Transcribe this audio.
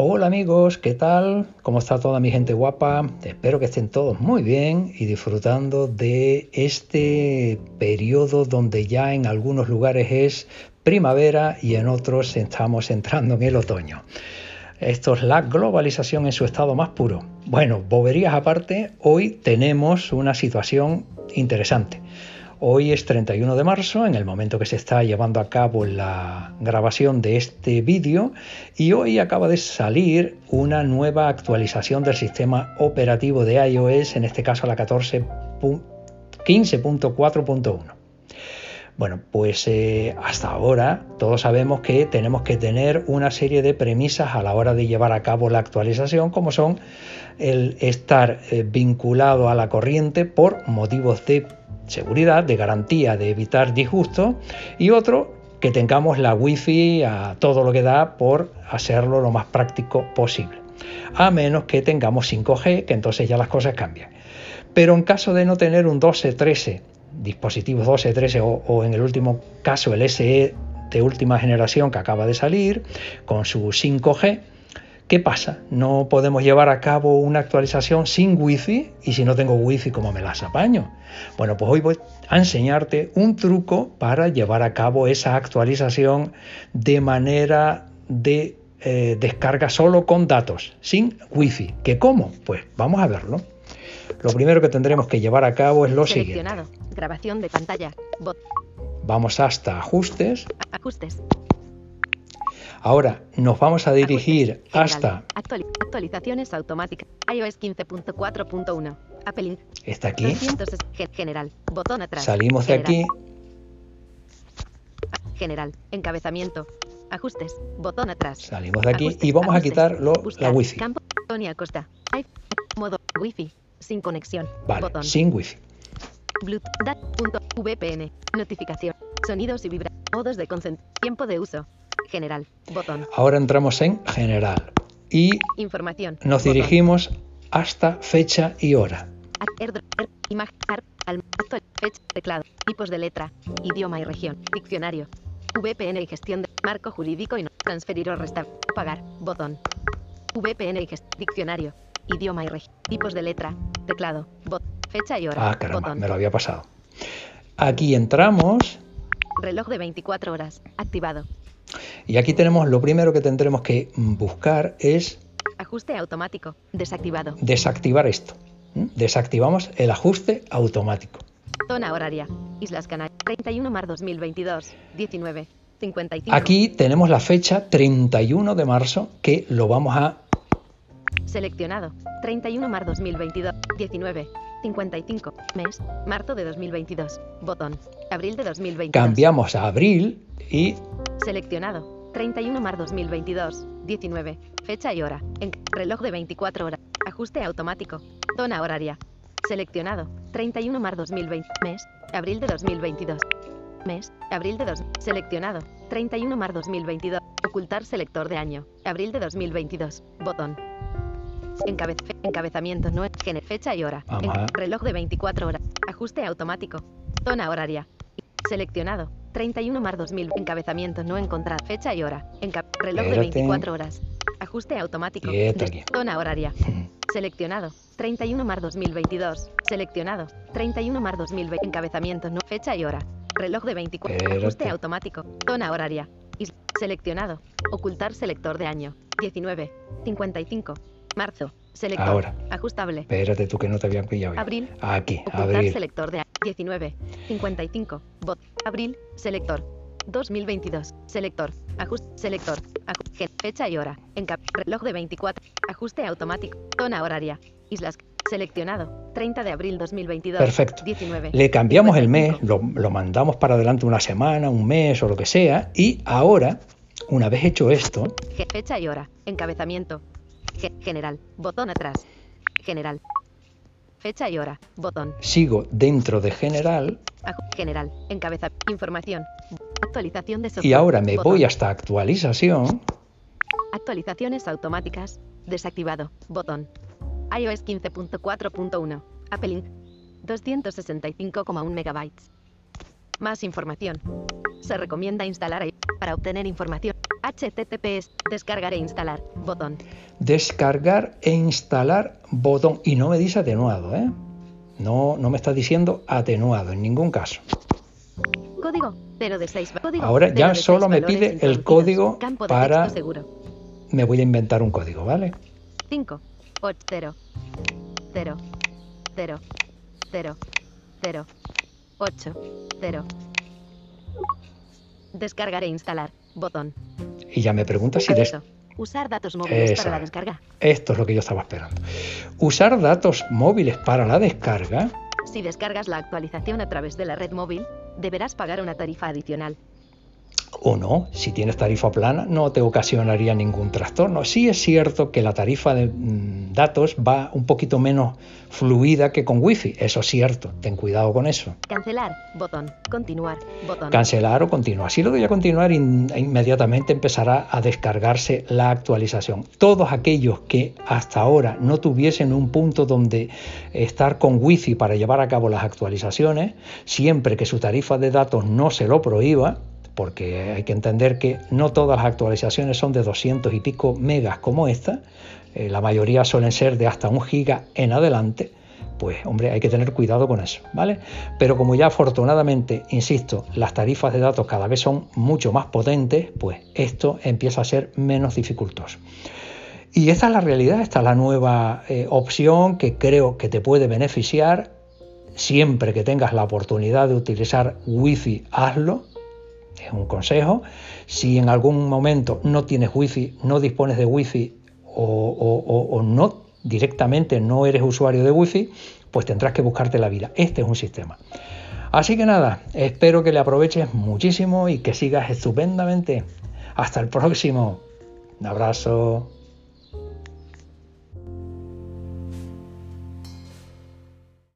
Hola amigos, ¿qué tal? ¿Cómo está toda mi gente guapa? Espero que estén todos muy bien y disfrutando de este periodo donde ya en algunos lugares es primavera y en otros estamos entrando en el otoño. Esto es la globalización en su estado más puro. Bueno, boberías aparte, hoy tenemos una situación interesante. Hoy es 31 de marzo, en el momento que se está llevando a cabo la grabación de este vídeo, y hoy acaba de salir una nueva actualización del sistema operativo de iOS, en este caso la 15.4.1. Bueno, pues eh, hasta ahora todos sabemos que tenemos que tener una serie de premisas a la hora de llevar a cabo la actualización, como son el estar eh, vinculado a la corriente por motivos de seguridad, de garantía, de evitar disgustos, y otro, que tengamos la wifi a todo lo que da por hacerlo lo más práctico posible. A menos que tengamos 5G, que entonces ya las cosas cambian. Pero en caso de no tener un 12, 13, dispositivos 12, 13 o, o en el último caso el SE de última generación que acaba de salir con su 5G, ¿Qué pasa? No podemos llevar a cabo una actualización sin wifi y si no tengo wifi, ¿cómo me las apaño? Bueno, pues hoy voy a enseñarte un truco para llevar a cabo esa actualización de manera de eh, descarga solo con datos, sin wifi. ¿Qué cómo? Pues vamos a verlo. Lo primero que tendremos que llevar a cabo es lo siguiente. Grabación de pantalla. Bot. Vamos hasta ajustes. Ajustes. Ahora nos vamos a dirigir hasta Actuali- actualizaciones automáticas. iOS 15.4.1. Apple está aquí. 200 es- ge- General. Botón atrás. Salimos de aquí. General. Encabezamiento. Ajustes. Botón atrás. Salimos de aquí y vamos a quitar la wifi. Campo. Tony Acosta. Modo. Wi-Fi. Sin conexión. Vale, Botón. sin wifi. Bluetooth. VPN. Notificación. Sonidos y vibra. Modos de concentración. Tiempo de uso. General. Botón. Ahora entramos en general y Información. nos Botón. dirigimos hasta fecha y hora. Al- actual, fecha, teclado, tipos de letra, idioma y región, diccionario, VPN y gestión de marco jurídico y no transferir o restar, pagar, botón. VPN y gestión, diccionario, idioma y región, tipos de letra, teclado, bot, fecha y hora, Ah, caramba, botón. me lo había pasado. Aquí entramos Reloj de 24 horas, activado. Y aquí tenemos lo primero que tendremos que mm, buscar es Ajuste automático, desactivado. desactivar esto. ¿m? Desactivamos el ajuste automático. Zona horaria, Islas Canarias, 31 mar 2022, 19, 55. Aquí tenemos la fecha 31 de marzo que lo vamos a Seleccionado. 31 mar 2022. 19. 55. Mes. Marzo de 2022. Botón. Abril de 2022. cambiamos a abril y Seleccionado. 31 mar 2022. 19. Fecha y hora. En reloj de 24 horas. Ajuste automático. Zona horaria. Seleccionado. 31 mar 2020. Mes. Abril de 2022. Mes. Abril de 2. Seleccionado. 31 mar 2022. Ocultar selector de año. Abril de 2022. Botón. Encabez encabezamiento no fecha y hora. En- reloj de 24 horas. Ajuste automático. Zona horaria. Seleccionado. 31 mar 2000. Encabezamiento no encontrar. Fecha y hora. Enca- reloj de Espérate. 24 horas. Ajuste automático. Zona horaria. Seleccionado. 31 mar 2022. Seleccionado. 31 mar 2020. Encabezamiento no. Fecha y hora. Reloj de 24. Espérate. Ajuste automático. Zona horaria. Is- seleccionado. Ocultar selector de año. 19. 55. Marzo. Selector. Ahora. Ajustable. espérate tú que no te habían pillado. Abril. Aquí, Ocultar abril. selector de 19. 55. Bot. Abril. Selector. 2022. Selector. Ajuste. Selector. Aju- gen- fecha y hora. Enca- reloj de 24. Ajuste automático. Zona horaria. Islas. Seleccionado. 30 de abril 2022. Perfecto. 19. Le cambiamos el mes, 55. lo, lo mandamos para adelante una semana, un mes o lo que sea, y ahora, una vez hecho esto, fecha y hora. Encabezamiento. Ge- general. Botón atrás. General. Fecha y hora. Botón. sigo dentro de general general. Encabeza. Información. Actualización de software. y ahora me Botón. voy hasta actualización Actualizaciones automáticas. Desactivado. Botón. iOS 15.4.1. Apple Inc. 265,1 megabytes. Más información. Se recomienda instalar para obtener información. HTTPS, descargar e instalar, botón. Descargar e instalar botón. Y no me dice atenuado, ¿eh? No, no me está diciendo atenuado en ningún caso. Código 0 de 6. Código Ahora ya 0 de solo 6 me pide el código Campo de para- texto seguro. Me voy a inventar un código, ¿vale? 5, 8, 0, 0, 0, 0, 0, 8, 0. Descargar e instalar, botón. Y ya me pregunta si des-. Usar datos móviles Esa. para la descarga. esto es lo que yo estaba esperando. Usar datos móviles para la descarga. Si descargas la actualización a través de la red móvil, deberás pagar una tarifa adicional. O no, si tienes tarifa plana no te ocasionaría ningún trastorno. Sí es cierto que la tarifa de mm, datos va un poquito menos fluida que con wifi, eso es cierto, ten cuidado con eso. Cancelar, botón. Continuar, botón. Cancelar o continuar. Si lo doy a continuar, in- inmediatamente empezará a descargarse la actualización. Todos aquellos que hasta ahora no tuviesen un punto donde estar con wifi para llevar a cabo las actualizaciones, siempre que su tarifa de datos no se lo prohíba, porque hay que entender que no todas las actualizaciones son de 200 y pico megas como esta, eh, la mayoría suelen ser de hasta un giga en adelante, pues hombre, hay que tener cuidado con eso, ¿vale? Pero como ya afortunadamente, insisto, las tarifas de datos cada vez son mucho más potentes, pues esto empieza a ser menos dificultoso. Y esta es la realidad, esta es la nueva eh, opción que creo que te puede beneficiar. Siempre que tengas la oportunidad de utilizar Wi-Fi, hazlo. Es un consejo. Si en algún momento no tienes Wi-Fi, no dispones de Wi-Fi o, o- no directamente no eres usuario de Wi-Fi, pues tendrás que buscarte la vida. Este es un sistema. Así que nada, espero que le aproveches muchísimo y que sigas estupendamente. Hasta el próximo. Un abrazo.